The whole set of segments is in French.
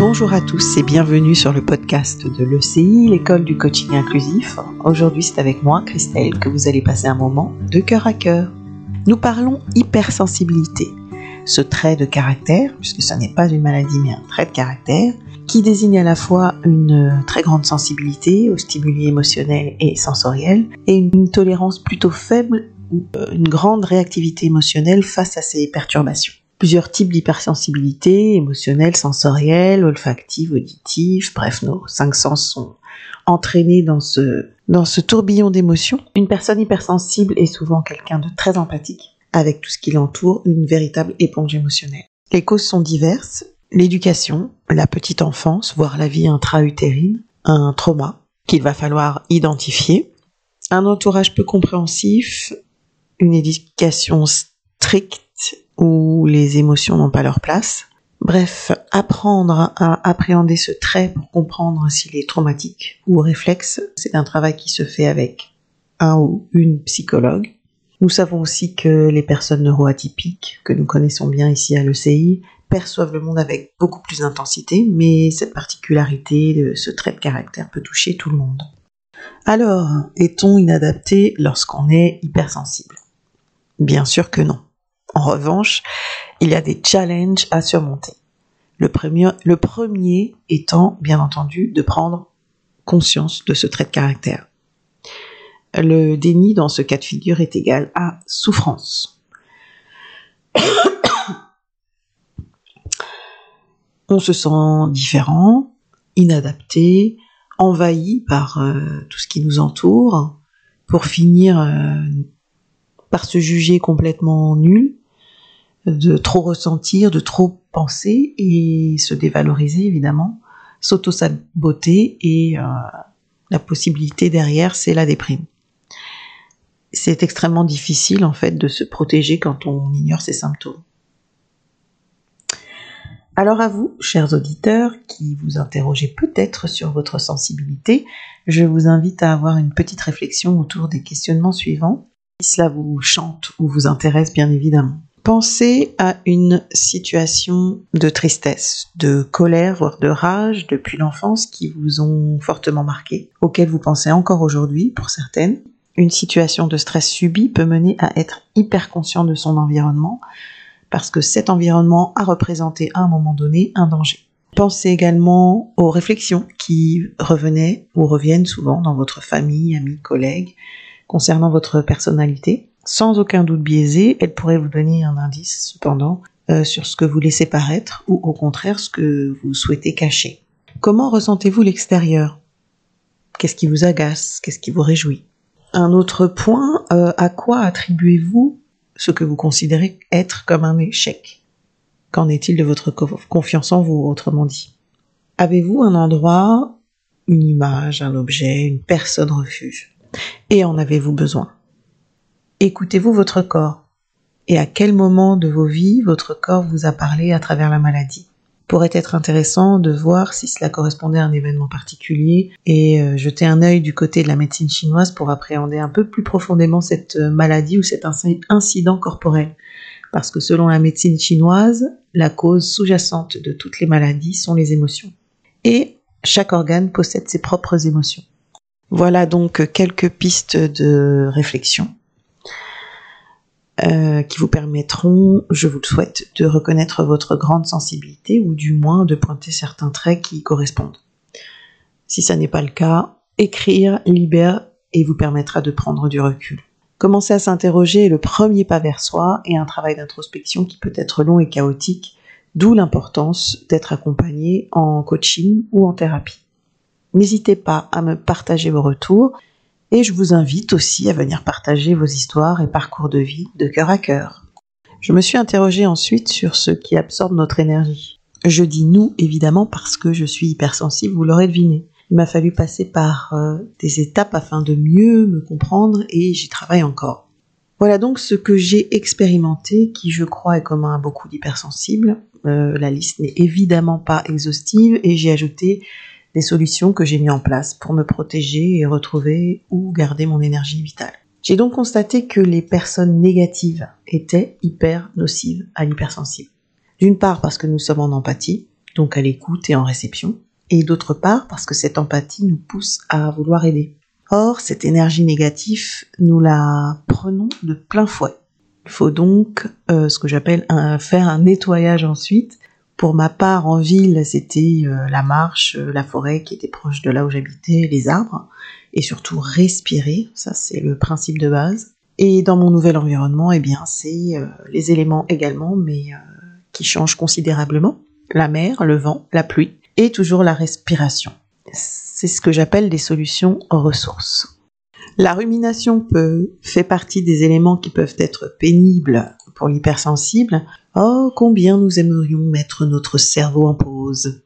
Bonjour à tous et bienvenue sur le podcast de l'ECI, l'école du coaching inclusif. Aujourd'hui, c'est avec moi, Christelle, que vous allez passer un moment de cœur à cœur. Nous parlons hypersensibilité, ce trait de caractère, puisque ce n'est pas une maladie mais un trait de caractère, qui désigne à la fois une très grande sensibilité aux stimuli émotionnels et sensoriels et une tolérance plutôt faible ou euh, une grande réactivité émotionnelle face à ces perturbations plusieurs types d'hypersensibilité, émotionnelle, sensorielle, olfactive, auditive, bref, nos cinq sens sont entraînés dans ce, dans ce tourbillon d'émotions. Une personne hypersensible est souvent quelqu'un de très empathique, avec tout ce qui l'entoure, une véritable éponge émotionnelle. Les causes sont diverses, l'éducation, la petite enfance, voire la vie intra-utérine, un trauma qu'il va falloir identifier, un entourage peu compréhensif, une éducation stricte où les émotions n'ont pas leur place. Bref, apprendre à appréhender ce trait pour comprendre s'il est traumatique ou réflexe, c'est un travail qui se fait avec un ou une psychologue. Nous savons aussi que les personnes neuroatypiques, que nous connaissons bien ici à l'ECI, perçoivent le monde avec beaucoup plus d'intensité, mais cette particularité ce trait de caractère peut toucher tout le monde. Alors, est-on inadapté lorsqu'on est hypersensible? Bien sûr que non. En revanche, il y a des challenges à surmonter. Le premier, le premier étant, bien entendu, de prendre conscience de ce trait de caractère. Le déni dans ce cas de figure est égal à souffrance. On se sent différent, inadapté, envahi par euh, tout ce qui nous entoure, pour finir euh, par se juger complètement nul, de trop ressentir, de trop penser et se dévaloriser évidemment, s'auto-saboter et euh, la possibilité derrière c'est la déprime. C'est extrêmement difficile en fait de se protéger quand on ignore ces symptômes. Alors à vous, chers auditeurs, qui vous interrogez peut-être sur votre sensibilité, je vous invite à avoir une petite réflexion autour des questionnements suivants, si cela vous chante ou vous intéresse bien évidemment. Pensez à une situation de tristesse, de colère, voire de rage depuis l'enfance qui vous ont fortement marqué, auquel vous pensez encore aujourd'hui pour certaines. Une situation de stress subi peut mener à être hyper conscient de son environnement parce que cet environnement a représenté à un moment donné un danger. Pensez également aux réflexions qui revenaient ou reviennent souvent dans votre famille, amis, collègues concernant votre personnalité sans aucun doute biaisé, elle pourrait vous donner un indice cependant euh, sur ce que vous laissez paraître ou au contraire ce que vous souhaitez cacher. Comment ressentez-vous l'extérieur? Qu'est-ce qui vous agace? Qu'est-ce qui vous réjouit? Un autre point, euh, à quoi attribuez-vous ce que vous considérez être comme un échec? Qu'en est-il de votre confiance en vous, autrement dit? Avez-vous un endroit, une image, un objet, une personne refuge? Et en avez-vous besoin? Écoutez-vous votre corps Et à quel moment de vos vies votre corps vous a parlé à travers la maladie? Pourrait être intéressant de voir si cela correspondait à un événement particulier et euh, jeter un œil du côté de la médecine chinoise pour appréhender un peu plus profondément cette euh, maladie ou cet incident corporel. Parce que selon la médecine chinoise, la cause sous-jacente de toutes les maladies sont les émotions. Et chaque organe possède ses propres émotions. Voilà donc quelques pistes de réflexion euh, qui vous permettront, je vous le souhaite, de reconnaître votre grande sensibilité ou du moins de pointer certains traits qui y correspondent. Si ça n'est pas le cas, écrire libère et vous permettra de prendre du recul. Commencer à s'interroger est le premier pas vers soi et un travail d'introspection qui peut être long et chaotique, d'où l'importance d'être accompagné en coaching ou en thérapie. N'hésitez pas à me partager vos retours et je vous invite aussi à venir partager vos histoires et parcours de vie de cœur à cœur. Je me suis interrogée ensuite sur ce qui absorbe notre énergie. Je dis nous évidemment parce que je suis hypersensible, vous l'aurez deviné. Il m'a fallu passer par euh, des étapes afin de mieux me comprendre et j'y travaille encore. Voilà donc ce que j'ai expérimenté, qui je crois est commun à beaucoup d'hypersensibles. Euh, la liste n'est évidemment pas exhaustive et j'ai ajouté des solutions que j'ai mis en place pour me protéger et retrouver ou garder mon énergie vitale. J'ai donc constaté que les personnes négatives étaient hyper nocives à l'hypersensible. D'une part parce que nous sommes en empathie, donc à l'écoute et en réception, et d'autre part parce que cette empathie nous pousse à vouloir aider. Or, cette énergie négative, nous la prenons de plein fouet. Il faut donc euh, ce que j'appelle faire un nettoyage ensuite. Pour ma part, en ville, c'était euh, la marche, euh, la forêt qui était proche de là où j'habitais, les arbres, et surtout respirer. Ça, c'est le principe de base. Et dans mon nouvel environnement, eh bien, c'est les éléments également, mais qui changent considérablement. La mer, le vent, la pluie, et toujours la respiration. C'est ce que j'appelle des solutions ressources. La rumination peut, fait partie des éléments qui peuvent être pénibles pour l'hypersensible. Oh, combien nous aimerions mettre notre cerveau en pause.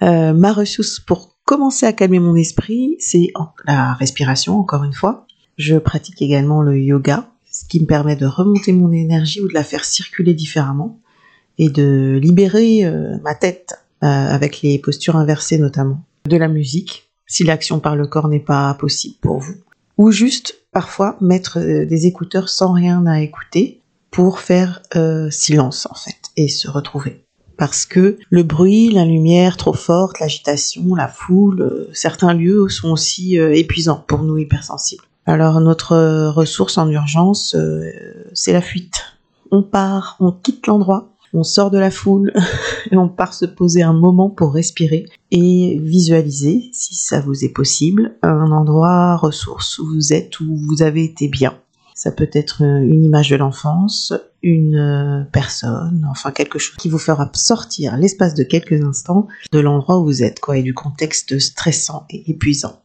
Euh, ma ressource pour commencer à calmer mon esprit, c'est la respiration, encore une fois. Je pratique également le yoga, ce qui me permet de remonter mon énergie ou de la faire circuler différemment et de libérer euh, ma tête euh, avec les postures inversées notamment. De la musique, si l'action par le corps n'est pas possible pour vous ou juste parfois mettre des écouteurs sans rien à écouter pour faire euh, silence en fait et se retrouver. Parce que le bruit, la lumière trop forte, l'agitation, la foule, euh, certains lieux sont aussi épuisants pour nous hypersensibles. Alors notre ressource en urgence, c'est la fuite. On part, on quitte l'endroit on sort de la foule et on part se poser un moment pour respirer et visualiser, si ça vous est possible, un endroit ressource où vous êtes, où vous avez été bien. Ça peut être une image de l'enfance, une personne, enfin quelque chose qui vous fera sortir l'espace de quelques instants de l'endroit où vous êtes, quoi, et du contexte stressant et épuisant.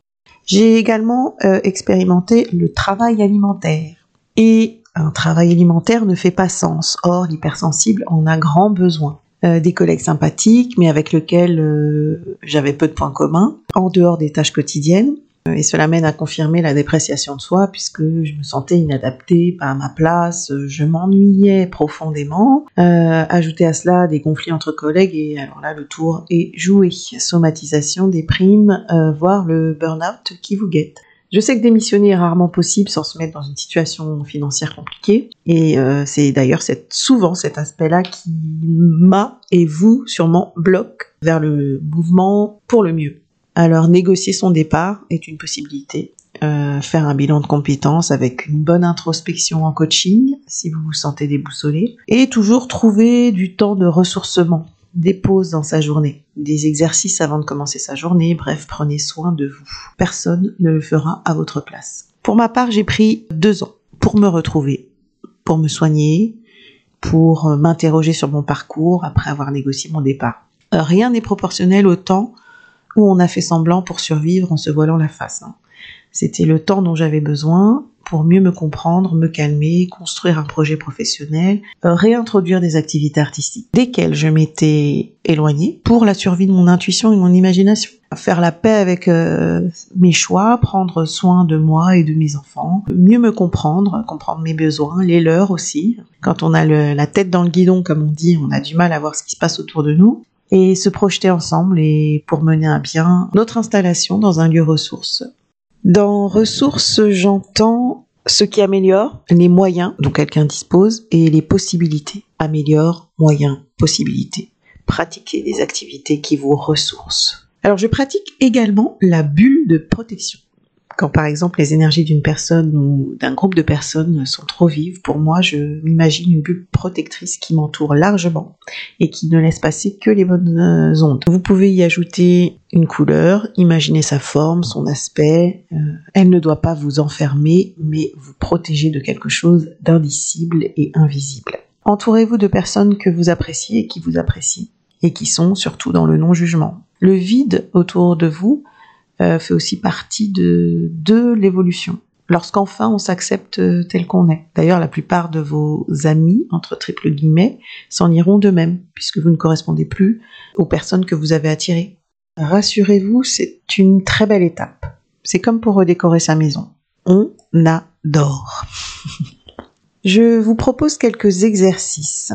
J'ai également euh, expérimenté le travail alimentaire. Et un travail alimentaire ne fait pas sens. Or, l'hypersensible en a grand besoin. Euh, des collègues sympathiques, mais avec lesquels euh, j'avais peu de points communs, en dehors des tâches quotidiennes. Euh, et cela mène à confirmer la dépréciation de soi, puisque je me sentais inadaptée, pas à ma place, je m'ennuyais profondément. ajouter à cela des conflits entre collègues, et alors là, le tour est joué. Somatisation, déprime, voire le burn-out qui vous guette. Je sais que démissionner est rarement possible sans se mettre dans une situation financière compliquée. Et euh, c'est d'ailleurs souvent cet aspect-là qui m'a et vous sûrement bloque vers le mouvement pour le mieux. Alors négocier son départ est une possibilité. Euh, faire un bilan de compétences avec une bonne introspection en coaching si vous vous sentez déboussolé et toujours trouver du temps de ressourcement des pauses dans sa journée, des exercices avant de commencer sa journée, bref, prenez soin de vous. Personne ne le fera à votre place. Pour ma part, j'ai pris deux ans pour me retrouver, pour me soigner, pour euh, m'interroger sur mon parcours après avoir négocié mon départ. Euh, rien n'est proportionnel au temps où on a fait semblant pour survivre en se voilant la face. Hein. C'était le temps dont j'avais besoin pour mieux me comprendre, me calmer, construire un projet professionnel, euh, réintroduire des activités artistiques desquelles je m'étais éloignée pour la survie de mon intuition et de mon imagination. Faire la paix avec euh, mes choix, prendre soin de moi et de mes enfants, mieux me comprendre, comprendre mes besoins, les leurs aussi. Quand on a la tête dans le guidon, comme on dit, on a du mal à voir ce qui se passe autour de nous et se projeter ensemble et pour mener à bien notre installation dans un lieu ressource dans ressources, j'entends ce qui améliore les moyens dont quelqu'un dispose et les possibilités. Améliore, moyens, possibilités. Pratiquer des activités qui vous ressourcent. Alors je pratique également la bulle de protection quand par exemple les énergies d'une personne ou d'un groupe de personnes sont trop vives, pour moi, je m'imagine une bulle protectrice qui m'entoure largement et qui ne laisse passer que les bonnes euh, ondes. Vous pouvez y ajouter une couleur, imaginer sa forme, son aspect. Euh, elle ne doit pas vous enfermer, mais vous protéger de quelque chose d'indicible et invisible. Entourez-vous de personnes que vous appréciez et qui vous apprécient, et qui sont surtout dans le non-jugement. Le vide autour de vous euh, fait aussi partie de, de l'évolution. Lorsqu'enfin on s'accepte euh, tel qu'on est. D'ailleurs, la plupart de vos amis, entre triple guillemets, s'en iront d'eux-mêmes, puisque vous ne correspondez plus aux personnes que vous avez attirées. Rassurez-vous, c'est une très belle étape. C'est comme pour redécorer sa maison. On adore. Je vous propose quelques exercices.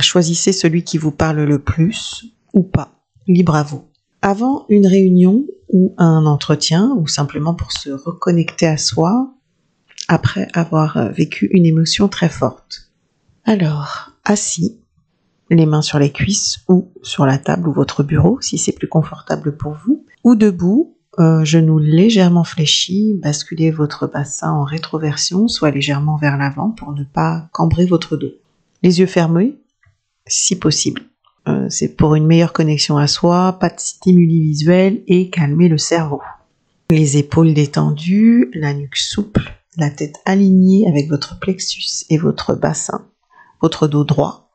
Choisissez celui qui vous parle le plus ou pas. Libre à vous. Avant une réunion ou un entretien, ou simplement pour se reconnecter à soi, après avoir vécu une émotion très forte. Alors, assis, les mains sur les cuisses ou sur la table ou votre bureau si c'est plus confortable pour vous, ou debout, euh, genoux légèrement fléchis, basculez votre bassin en rétroversion, soit légèrement vers l'avant pour ne pas cambrer votre dos. Les yeux fermés, si possible. Euh, c'est pour une meilleure connexion à soi, pas de stimuli visuels et calmer le cerveau. Les épaules détendues, la nuque souple, la tête alignée avec votre plexus et votre bassin, votre dos droit,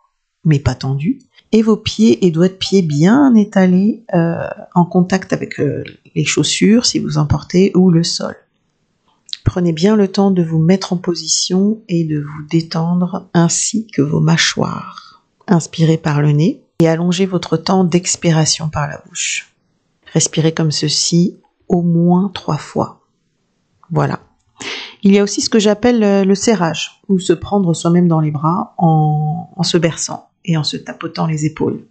mais pas tendu, et vos pieds et doigts de pied bien étalés euh, en contact avec euh, les chaussures si vous en portez ou le sol. Prenez bien le temps de vous mettre en position et de vous détendre ainsi que vos mâchoires. Inspirez par le nez et allongez votre temps d'expiration par la bouche. Respirez comme ceci au moins trois fois. Voilà. Il y a aussi ce que j'appelle euh, le serrage, ou se prendre soi-même dans les bras en, en se berçant et en se tapotant les épaules.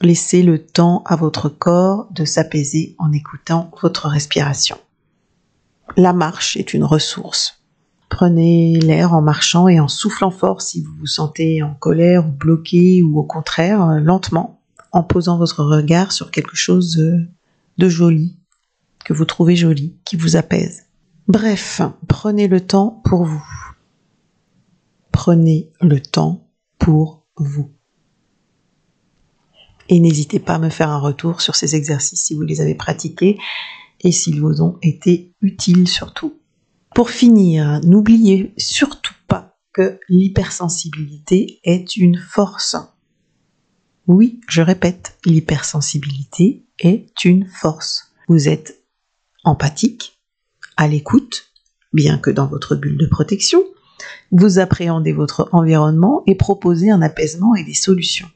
Laissez le temps à votre corps de s'apaiser en écoutant votre respiration. La marche est une ressource. Prenez l'air en marchant et en soufflant fort si vous vous sentez en colère ou bloqué ou au contraire euh, lentement en posant votre regard sur quelque chose de joli, que vous trouvez joli, qui vous apaise. Bref, prenez le temps pour vous. Prenez le temps pour vous. Et n'hésitez pas à me faire un retour sur ces exercices si vous les avez pratiqués et s'ils vous ont été utiles surtout. Pour finir, n'oubliez surtout pas que l'hypersensibilité est une force. Oui, je répète, l'hypersensibilité est une force. Vous êtes empathique, à l'écoute, bien que dans votre bulle de protection, vous appréhendez votre environnement et proposez un apaisement et des solutions.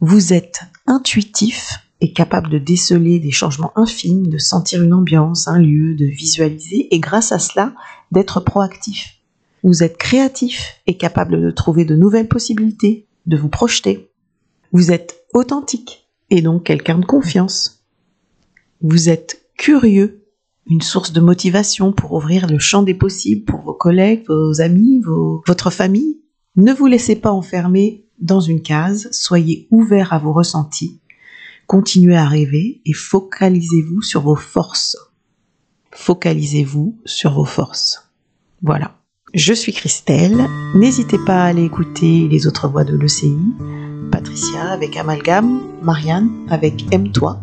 Vous êtes intuitif et capable de déceler des changements infimes, de sentir une ambiance, un lieu, de visualiser et grâce à cela d'être proactif. Vous êtes créatif et capable de trouver de nouvelles possibilités, de vous projeter. Vous êtes authentique et donc quelqu'un de confiance. Vous êtes curieux une source de motivation pour ouvrir le champ des possibles pour vos collègues, vos amis, votre famille. Ne vous laissez pas enfermer dans une case, soyez ouvert à vos ressentis, continuez à rêver et focalisez-vous sur vos forces. Focalisez-vous sur vos forces. Voilà. Je suis Christelle. N'hésitez pas à aller écouter les autres voix de l'ECI. Patricia avec Amalgame, Marianne avec Aime-toi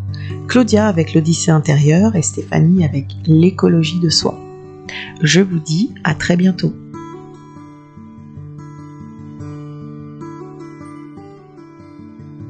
Claudia avec l'Odyssée intérieure et Stéphanie avec l'écologie de soi. Je vous dis à très bientôt.